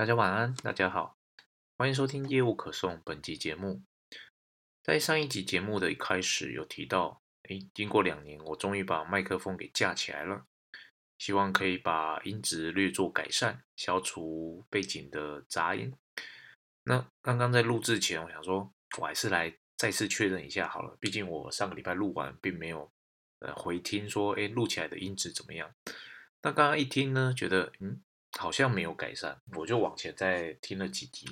大家晚安，大家好，欢迎收听业务可颂本集节目。在上一集节目的一开始有提到，诶，经过两年，我终于把麦克风给架起来了，希望可以把音质略作改善，消除背景的杂音。那刚刚在录制前，我想说，我还是来再次确认一下好了，毕竟我上个礼拜录完，并没有呃回听说，诶，录起来的音质怎么样？那刚刚一听呢，觉得嗯。好像没有改善，我就往前再听了几集，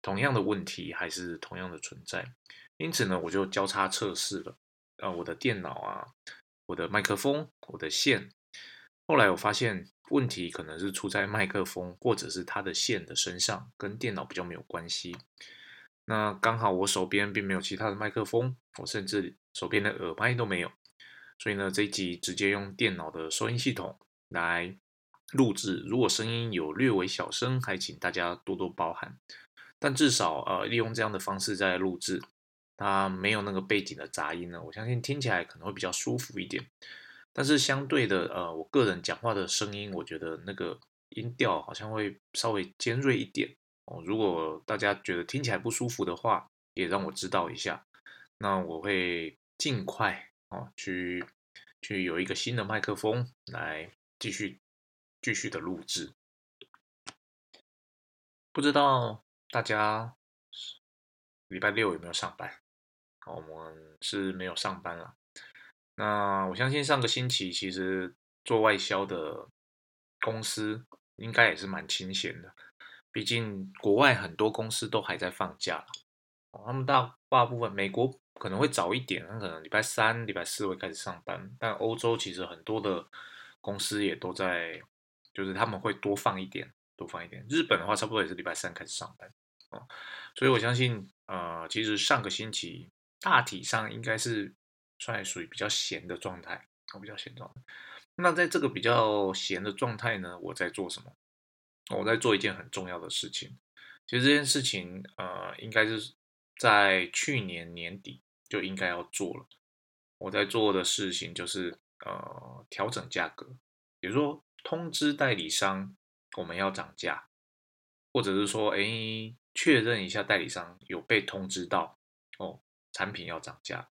同样的问题还是同样的存在，因此呢，我就交叉测试了，啊，我的电脑啊，我的麦克风，我的线，后来我发现问题可能是出在麦克风或者是它的线的身上，跟电脑比较没有关系。那刚好我手边并没有其他的麦克风，我甚至手边的耳麦都没有，所以呢，这一集直接用电脑的收音系统来。录制如果声音有略微小声，还请大家多多包涵。但至少呃，利用这样的方式在录制，它没有那个背景的杂音呢，我相信听起来可能会比较舒服一点。但是相对的，呃，我个人讲话的声音，我觉得那个音调好像会稍微尖锐一点哦。如果大家觉得听起来不舒服的话，也让我知道一下，那我会尽快哦去去有一个新的麦克风来继续。继续的录制，不知道大家礼拜六有没有上班？我们是没有上班了。那我相信上个星期其实做外销的公司应该也是蛮清闲的，毕竟国外很多公司都还在放假他们大大部分美国可能会早一点，可能礼拜三、礼拜四会开始上班，但欧洲其实很多的公司也都在。就是他们会多放一点，多放一点。日本的话，差不多也是礼拜三开始上班哦，所以我相信，呃，其实上个星期大体上应该是算属于比较闲的状态，哦，比较闲状态。那在这个比较闲的状态呢，我在做什么？我在做一件很重要的事情。其实这件事情，呃，应该是在去年年底就应该要做了。我在做的事情就是，呃，调整价格，比如说。通知代理商我们要涨价，或者是说，哎，确认一下代理商有被通知到哦，产品要涨价。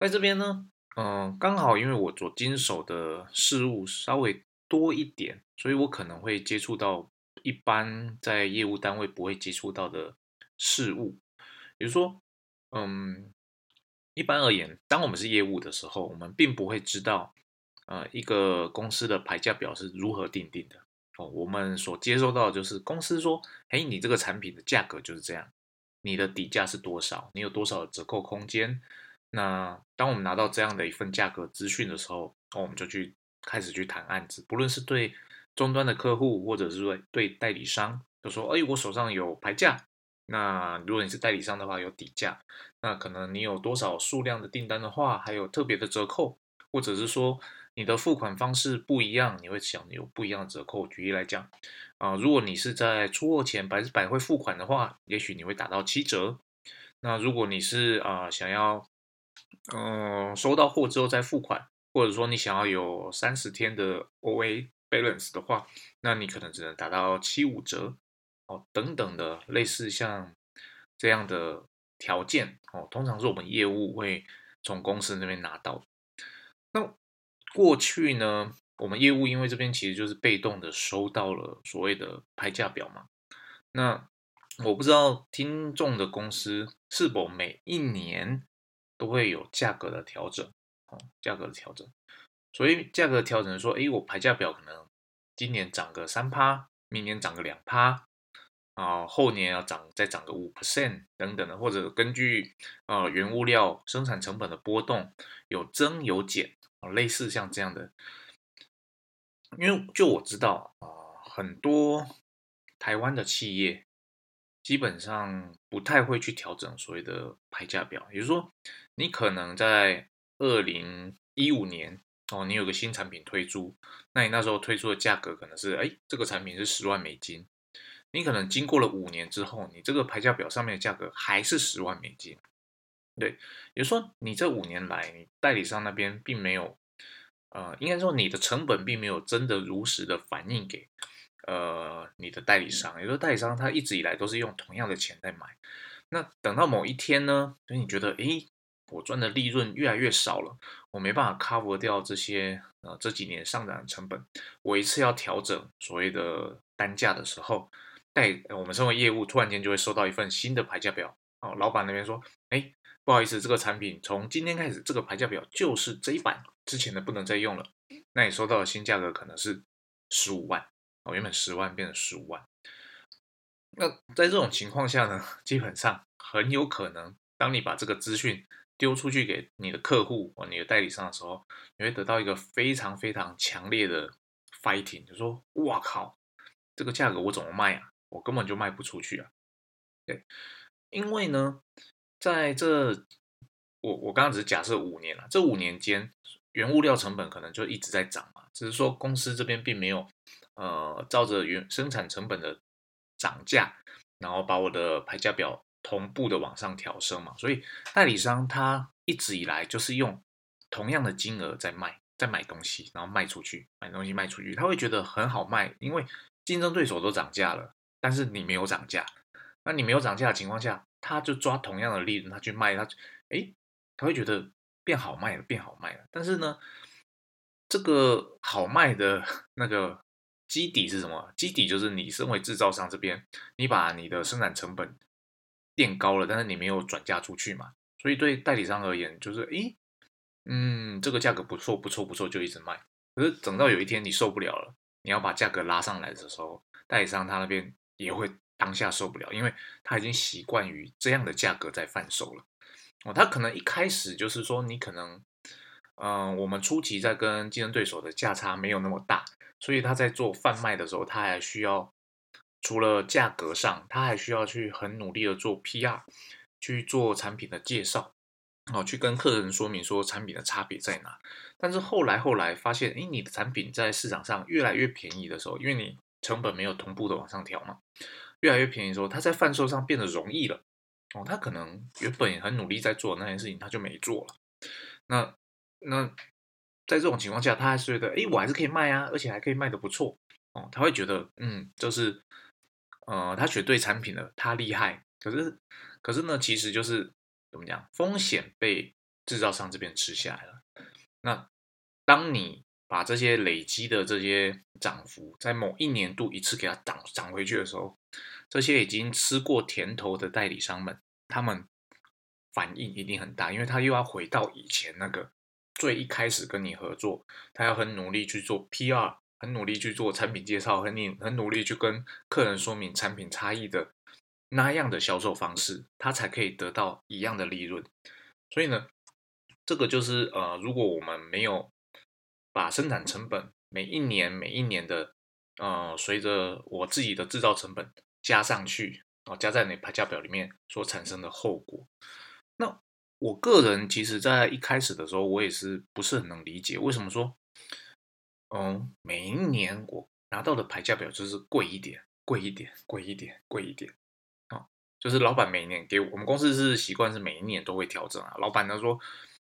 在这边呢，嗯，刚好因为我做经手的事物稍微多一点，所以我可能会接触到一般在业务单位不会接触到的事物。比如说，嗯，一般而言，当我们是业务的时候，我们并不会知道。呃，一个公司的牌价表是如何定定的？哦，我们所接收到的就是公司说，嘿，你这个产品的价格就是这样，你的底价是多少？你有多少折扣空间？那当我们拿到这样的一份价格资讯的时候，哦，我们就去开始去谈案子，不论是对终端的客户，或者是说对代理商，就说，哎，我手上有牌价，那如果你是代理商的话，有底价，那可能你有多少数量的订单的话，还有特别的折扣，或者是说。你的付款方式不一样，你会想有不一样的折扣。举例来讲，啊，如果你是在出货前百分之百会付款的话，也许你会打到七折。那如果你是啊想要，嗯，收到货之后再付款，或者说你想要有三十天的 OA balance 的话，那你可能只能打到七五折哦，等等的类似像这样的条件哦，通常是我们业务会从公司那边拿到。那过去呢，我们业务因为这边其实就是被动的收到了所谓的拍价表嘛。那我不知道听众的公司是否每一年都会有价格的调整哦，价格的调整。所以价格调整说，哎，我排价表可能今年涨个三趴，明年涨个两趴啊，后年要涨再涨个五 percent 等等的，或者根据呃原物料生产成本的波动有增有减。类似像这样的，因为就我知道啊，很多台湾的企业基本上不太会去调整所谓的排价表。也就是说，你可能在二零一五年哦，你有个新产品推出，那你那时候推出的价格可能是哎，这个产品是十万美金。你可能经过了五年之后，你这个排价表上面的价格还是十万美金。对，也就说，你这五年来，你代理商那边并没有，呃，应该说你的成本并没有真的如实的反映给呃你的代理商，也就是代理商他一直以来都是用同样的钱在买。那等到某一天呢，所以你觉得，诶，我赚的利润越来越少了，我没办法 cover 掉这些呃这几年上涨的成本，我一次要调整所谓的单价的时候，代我们身为业务突然间就会收到一份新的牌价表，哦，老板那边说，哎，不好意思，这个产品从今天开始，这个牌价表就是这一版，之前的不能再用了，那你收到的新价格可能是十五万，哦，原本十万变成十五万。那在这种情况下呢，基本上很有可能，当你把这个资讯丢出去给你的客户或你的代理商的时候，你会得到一个非常非常强烈的 fighting，就说：“哇靠，这个价格我怎么卖啊？我根本就卖不出去啊！”对，因为呢，在这我我刚刚只是假设五年了，这五年间原物料成本可能就一直在涨嘛，只是说公司这边并没有呃照着原生产成本的。涨价，然后把我的牌价表同步的往上调升嘛，所以代理商他一直以来就是用同样的金额在卖，在买东西，然后卖出去，买东西卖出去，他会觉得很好卖，因为竞争对手都涨价了，但是你没有涨价，那你没有涨价的情况下，他就抓同样的利润，他去卖，他哎，他会觉得变好卖了，变好卖了，但是呢，这个好卖的那个。基底是什么？基底就是你身为制造商这边，你把你的生产成本垫高了，但是你没有转嫁出去嘛，所以对代理商而言，就是诶，嗯，这个价格不错，不错，不错，就一直卖。可是等到有一天你受不了了，你要把价格拉上来的时候，代理商他那边也会当下受不了，因为他已经习惯于这样的价格在贩售了。哦，他可能一开始就是说，你可能，嗯，我们初期在跟竞争对手的价差没有那么大。所以他在做贩卖的时候，他还需要除了价格上，他还需要去很努力的做 PR，去做产品的介绍，哦，去跟客人说明说产品的差别在哪。但是后来后来发现，哎，你的产品在市场上越来越便宜的时候，因为你成本没有同步的往上调嘛，越来越便宜的时候，他在贩售上变得容易了。哦，他可能原本很努力在做那件事情，他就没做了。那那。在这种情况下，他还是觉得，哎，我还是可以卖啊，而且还可以卖的不错哦。他会觉得，嗯，就是，呃，他选对产品了，他厉害。可是，可是呢，其实就是怎么讲，风险被制造商这边吃下来了。那当你把这些累积的这些涨幅，在某一年度一次给它涨涨回去的时候，这些已经吃过甜头的代理商们，他们反应一定很大，因为他又要回到以前那个。最一开始跟你合作，他要很努力去做 PR，很努力去做产品介绍，很努很努力去跟客人说明产品差异的那样的销售方式，他才可以得到一样的利润。所以呢，这个就是呃，如果我们没有把生产成本每一年每一年的呃，随着我自己的制造成本加上去哦，加在你排价表里面所产生的后果，那。我个人其实，在一开始的时候，我也是不是很能理解，为什么说，嗯，每一年我拿到的牌价表就是贵一点，贵一点，贵一点，贵一点，啊，就是老板每一年给我们公司是习惯是每一年都会调整啊。老板他说，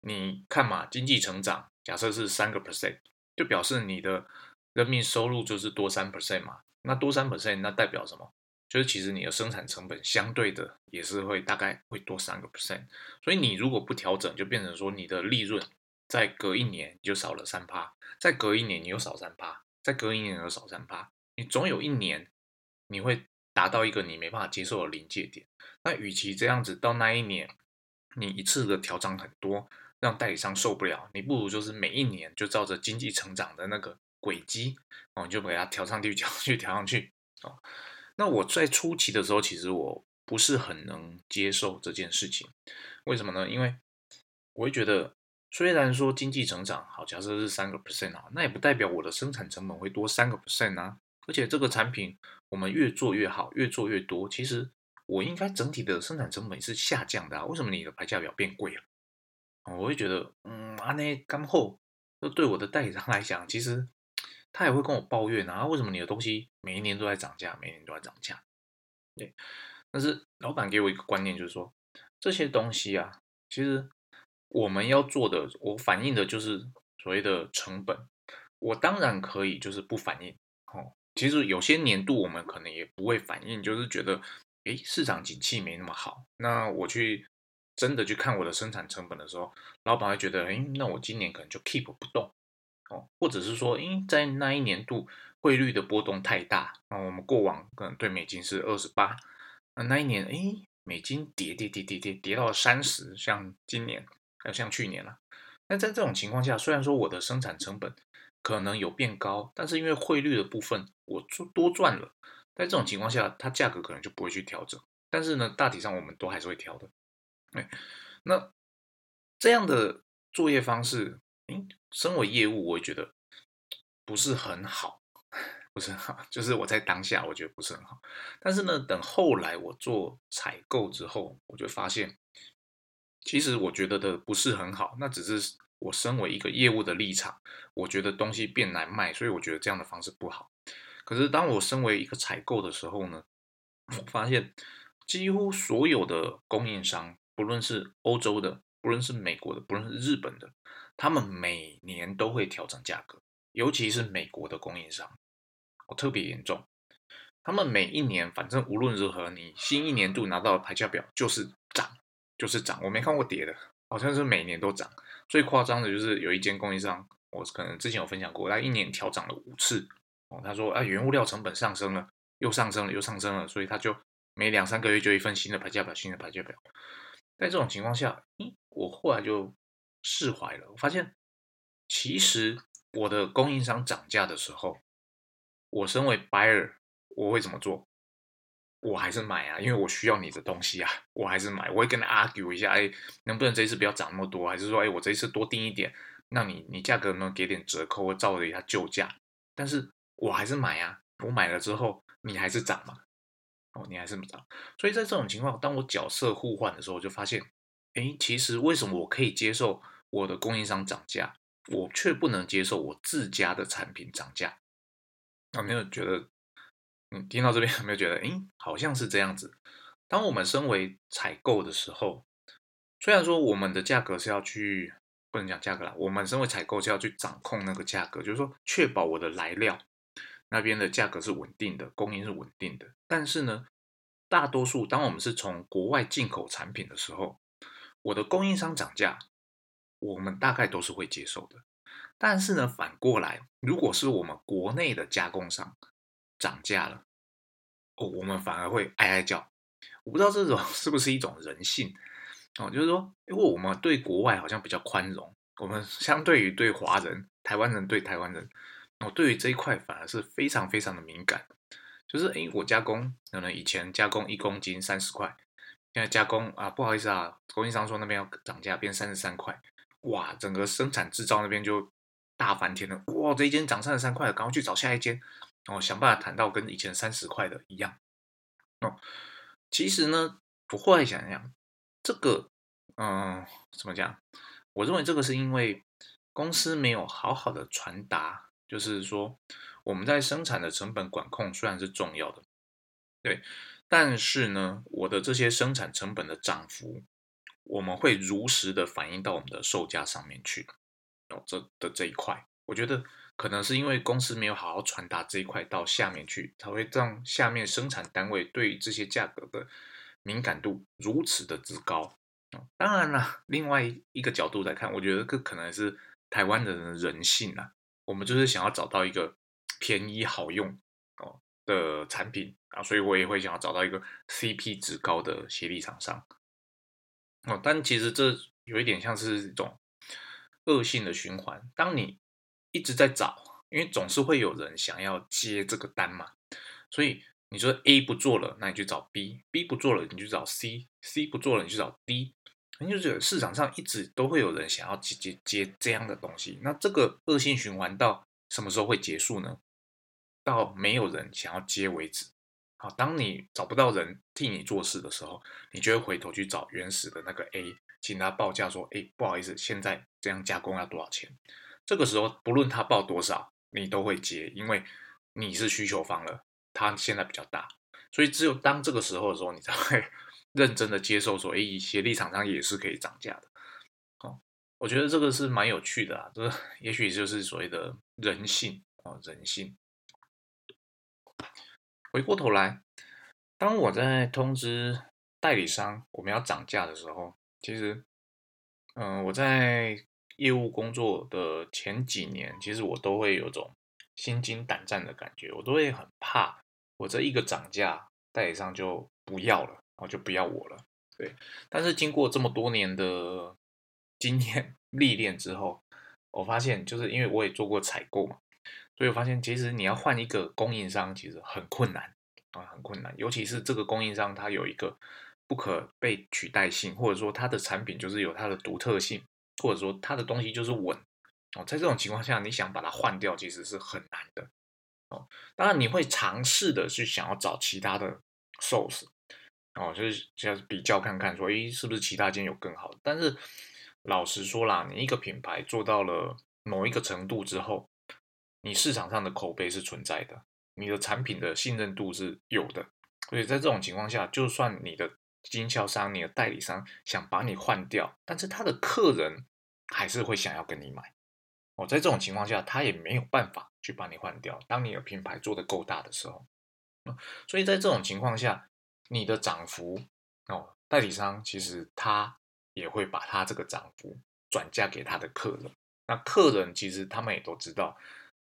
你看嘛，经济成长假设是三个 percent，就表示你的人民收入就是多三 percent 嘛，那多三 percent，那代表什么？就是其实你的生产成本相对的也是会大概会多三个 percent，所以你如果不调整，就变成说你的利润在隔一年就少了三趴，再隔一年你又少三趴，再隔一年又少三趴，你总有一年你会达到一个你没办法接受的临界点。那与其这样子到那一年你一次的调整很多，让代理商受不了，你不如就是每一年就照着经济成长的那个轨迹哦，你就给它调上去，调上去，调上去哦。那我在初期的时候，其实我不是很能接受这件事情，为什么呢？因为我会觉得，虽然说经济成长好，假设是三个 percent 啊，那也不代表我的生产成本会多三个 percent 啊。而且这个产品我们越做越好，越做越多，其实我应该整体的生产成本是下降的啊。为什么你的牌价表变贵了？我会觉得，嗯，啊那干后，那对我的代理商来讲，其实。他也会跟我抱怨啊，为什么你的东西每一年都在涨价，每一年都在涨价？对，但是老板给我一个观念，就是说这些东西啊，其实我们要做的，我反映的就是所谓的成本。我当然可以就是不反映，哦，其实有些年度我们可能也不会反应，就是觉得，诶，市场景气没那么好，那我去真的去看我的生产成本的时候，老板会觉得，诶，那我今年可能就 keep 不动，或者是说，诶，在那一年度汇率的波动太大，那我们过往可能对美金是二十八，那那一年，诶，美金跌跌跌跌跌跌到三十，像今年，还有像去年了，那在这种情况下，虽然说我的生产成本，可能有变高，但是因为汇率的部分我多多赚了，在这种情况下，它价格可能就不会去调整。但是呢，大体上我们都还是会调的。哎，那这样的作业方式，嗯，身为业务，我也觉得不是很好，不是很好。就是我在当下，我觉得不是很好。但是呢，等后来我做采购之后，我就发现，其实我觉得的不是很好，那只是。我身为一个业务的立场，我觉得东西变难卖，所以我觉得这样的方式不好。可是当我身为一个采购的时候呢，我发现几乎所有的供应商，不论是欧洲的，不论是美国的，不论是日本的，他们每年都会调整价格，尤其是美国的供应商，哦特别严重。他们每一年，反正无论如何，你新一年度拿到的排价表就是涨，就是涨，我没看过跌的，好像是每年都涨。最夸张的就是有一间供应商，我可能之前有分享过，他一年调涨了五次哦。他说啊，原物料成本上升了，又上升了，又上升了，所以他就每两三个月就一份新的排价表，新的排价表。在这种情况下，我后来就释怀了。我发现，其实我的供应商涨价的时候，我身为 buyer，我会怎么做？我还是买啊，因为我需要你的东西啊，我还是买。我会跟他 argue 一下，哎，能不能这一次不要涨那么多？还是说，哎，我这一次多订一点，那你你价格能给点折扣，或照着一下旧价？但是我还是买啊，我买了之后，你还是涨嘛？哦，你还是涨。所以在这种情况，当我角色互换的时候，我就发现，哎，其实为什么我可以接受我的供应商涨价，我却不能接受我自家的产品涨价？有没有觉得？嗯听到这边有没有觉得，哎，好像是这样子。当我们身为采购的时候，虽然说我们的价格是要去，不能讲价格啦，我们身为采购是要去掌控那个价格，就是说确保我的来料那边的价格是稳定的，供应是稳定的。但是呢，大多数当我们是从国外进口产品的时候，我的供应商涨价，我们大概都是会接受的。但是呢，反过来，如果是我们国内的加工商，涨价了，哦，我们反而会哀哀叫。我不知道这种是不是一种人性哦，就是说，因为我们对国外好像比较宽容，我们相对于对华人、台湾人对台湾人，我对于这一块反而是非常非常的敏感。就是，哎，我加工可能以前加工一公斤三十块，现在加工啊，不好意思啊，供应商说那边要涨价变三十三块，哇，整个生产制造那边就大翻天了，哇，这一间涨三十三块，赶快去找下一间。然哦，想办法谈到跟以前三十块的一样。哦，其实呢，我后来想想，这个，嗯，怎么讲？我认为这个是因为公司没有好好的传达，就是说我们在生产的成本管控虽然是重要的，对，但是呢，我的这些生产成本的涨幅，我们会如实的反映到我们的售价上面去。哦，这的这一块，我觉得。可能是因为公司没有好好传达这一块到下面去，才会让下面生产单位对这些价格的敏感度如此的之高。当然了，另外一个角度来看，我觉得这可能是台湾人的人性啊，我们就是想要找到一个便宜好用哦的产品啊，所以我也会想要找到一个 CP 值高的协力厂商。哦，但其实这有一点像是一种恶性的循环，当你。一直在找，因为总是会有人想要接这个单嘛，所以你说 A 不做了，那你去找 B；B 不做了，你去找 C；C 不做了，你去找 D。你就是市场上一直都会有人想要接接接这样的东西，那这个恶性循环到什么时候会结束呢？到没有人想要接为止。好，当你找不到人替你做事的时候，你就会回头去找原始的那个 A，请他报价说：“哎，不好意思，现在这样加工要多少钱？”这个时候，不论他报多少，你都会接，因为你是需求方了，他现在比较大，所以只有当这个时候的时候，你才会 认真的接受说，哎，协力厂商也是可以涨价的。哦，我觉得这个是蛮有趣的啊，这 也许就是所谓的人性啊，人性。回过头来，当我在通知代理商我们要涨价的时候，其实，嗯，我在业务工作的前几年，其实我都会有种心惊胆战的感觉，我都会很怕，我这一个涨价，代理商就不要了，然后就不要我了。对，但是经过这么多年的经验 历练之后，我发现，就是因为我也做过采购嘛，所以我发现，其实你要换一个供应商，其实很困难啊，很困难。尤其是这个供应商，它有一个不可被取代性，或者说它的产品就是有它的独特性，或者说它的东西就是稳哦。在这种情况下，你想把它换掉，其实是很难的哦。当然，你会尝试的去想要找其他的 source。哦，就是就是比较看看，说，诶，是不是其他间有更好的？但是老实说啦，你一个品牌做到了某一个程度之后，你市场上的口碑是存在的，你的产品的信任度是有的。所以在这种情况下，就算你的经销商、你的代理商想把你换掉，但是他的客人还是会想要跟你买。哦，在这种情况下，他也没有办法去把你换掉。当你的品牌做得够大的时候，所以在这种情况下。你的涨幅哦，代理商其实他也会把他这个涨幅转嫁给他的客人。那客人其实他们也都知道，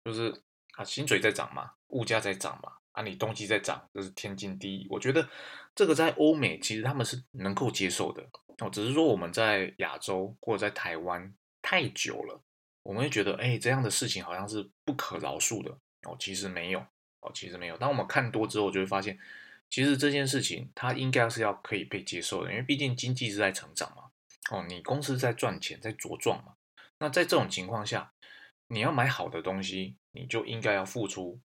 就是啊，薪水在涨嘛，物价在涨嘛，啊，你东西在涨，这是天经地义。我觉得这个在欧美其实他们是能够接受的哦，只是说我们在亚洲或者在台湾太久了，我们会觉得哎，这样的事情好像是不可饶恕的哦。其实没有哦，其实没有。当我们看多之后，就会发现。其实这件事情它应该是要可以被接受的，因为毕竟经济是在成长嘛，哦，你公司在赚钱，在茁壮嘛。那在这种情况下，你要买好的东西，你就应该要付出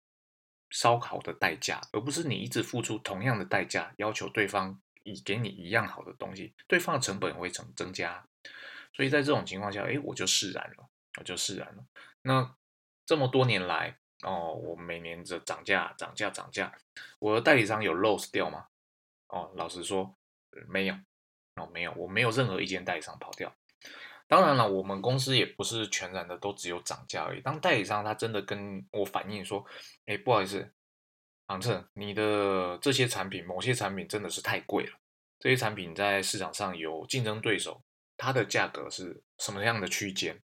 稍好的代价，而不是你一直付出同样的代价，要求对方以给你一样好的东西，对方的成本会增增加。所以在这种情况下，哎，我就释然了，我就释然了。那这么多年来。哦，我每年的涨价、涨价、涨价，我的代理商有 lose 掉吗？哦，老实说，没有，哦，没有，我没有任何一间代理商跑掉。当然了，我们公司也不是全然的都只有涨价而已。当代理商他真的跟我反映说，哎，不好意思，航策，你的这些产品，某些产品真的是太贵了，这些产品在市场上有竞争对手，它的价格是什么样的区间？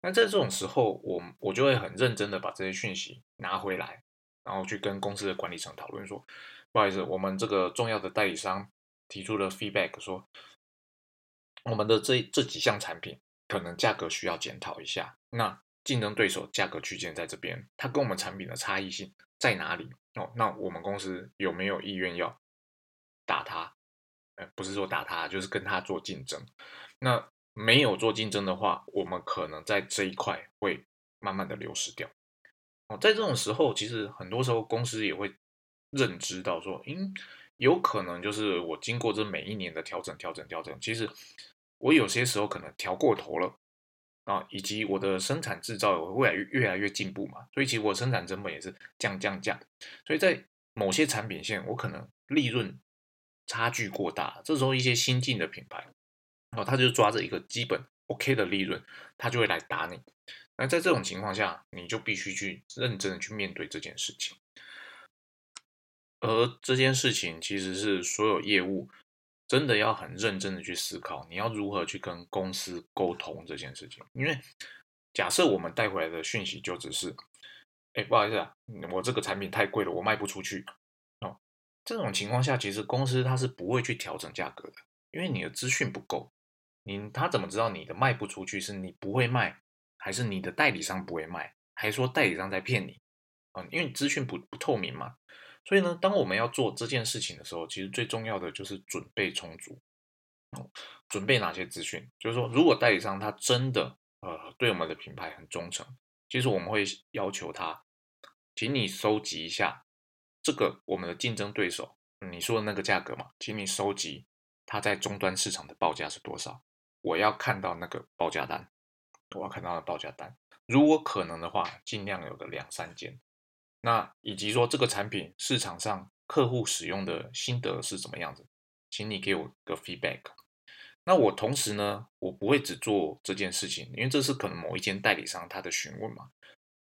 那在这种时候，我我就会很认真的把这些讯息拿回来，然后去跟公司的管理层讨论说，不好意思，我们这个重要的代理商提出了 feedback，说我们的这这几项产品可能价格需要检讨一下。那竞争对手价格区间在这边，它跟我们产品的差异性在哪里？哦，那我们公司有没有意愿要打它？呃，不是说打它，就是跟它做竞争。那没有做竞争的话，我们可能在这一块会慢慢的流失掉。哦，在这种时候，其实很多时候公司也会认知到说，嗯，有可能就是我经过这每一年的调整、调整、调整，其实我有些时候可能调过头了啊，以及我的生产制造也会越越来越进步嘛，所以其实我生产成本也是降降降，所以在某些产品线我可能利润差距过大，这时候一些新进的品牌。哦，他就抓着一个基本 OK 的利润，他就会来打你。那在这种情况下，你就必须去认真的去面对这件事情。而这件事情其实是所有业务真的要很认真的去思考，你要如何去跟公司沟通这件事情。因为假设我们带回来的讯息就只是，哎，不好意思啊，我这个产品太贵了，我卖不出去。哦，这种情况下，其实公司它是不会去调整价格的，因为你的资讯不够。你他怎么知道你的卖不出去？是你不会卖，还是你的代理商不会卖，还是说代理商在骗你？啊，因为资讯不不透明嘛。所以呢，当我们要做这件事情的时候，其实最重要的就是准备充足。准备哪些资讯？就是说，如果代理商他真的呃对我们的品牌很忠诚，其实我们会要求他，请你收集一下这个我们的竞争对手你说的那个价格嘛，请你收集他在终端市场的报价是多少。我要看到那个报价单，我要看到的报价单。如果可能的话，尽量有个两三件。那以及说这个产品市场上客户使用的心得是怎么样子，请你给我个 feedback。那我同时呢，我不会只做这件事情，因为这是可能某一间代理商他的询问嘛。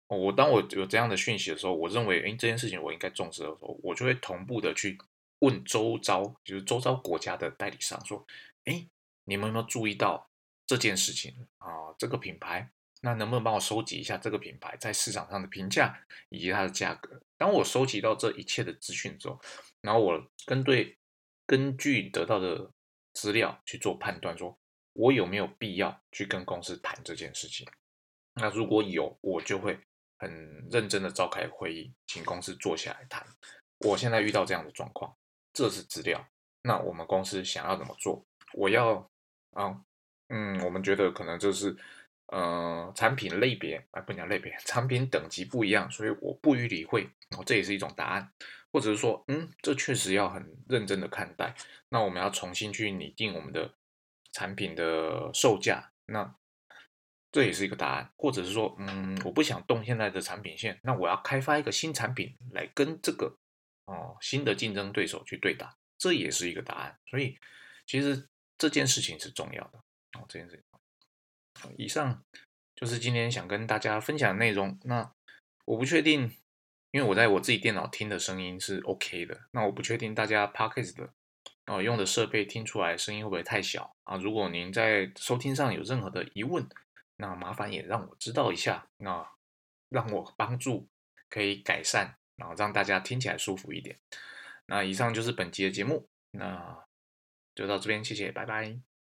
我当我有这样的讯息的时候，我认为，哎，这件事情我应该重视的时候，我就会同步的去问周遭，就是周遭国家的代理商说，哎，你们有没有注意到这件事情啊？这个品牌，那能不能帮我收集一下这个品牌在市场上的评价以及它的价格？当我收集到这一切的资讯之后，然后我跟对根据得到的资料去做判断，说我有没有必要去跟公司谈这件事情？那如果有，我就会。很认真的召开会议，请公司坐下来谈。我现在遇到这样的状况，这是资料。那我们公司想要怎么做？我要啊，嗯，我们觉得可能就是，呃，产品类别啊，不讲类别，产品等级不一样，所以我不予理会。哦，这也是一种答案，或者是说，嗯，这确实要很认真的看待。那我们要重新去拟定我们的产品的售价。那这也是一个答案，或者是说，嗯，我不想动现在的产品线，那我要开发一个新产品来跟这个哦新的竞争对手去对打，这也是一个答案。所以其实这件事情是重要的哦，这件事情。以上就是今天想跟大家分享的内容。那我不确定，因为我在我自己电脑听的声音是 OK 的，那我不确定大家 Podcast 的哦用的设备听出来声音会不会太小啊？如果您在收听上有任何的疑问，那麻烦也让我知道一下，那让我帮助可以改善，然后让大家听起来舒服一点。那以上就是本集的节目，那就到这边，谢谢，拜拜。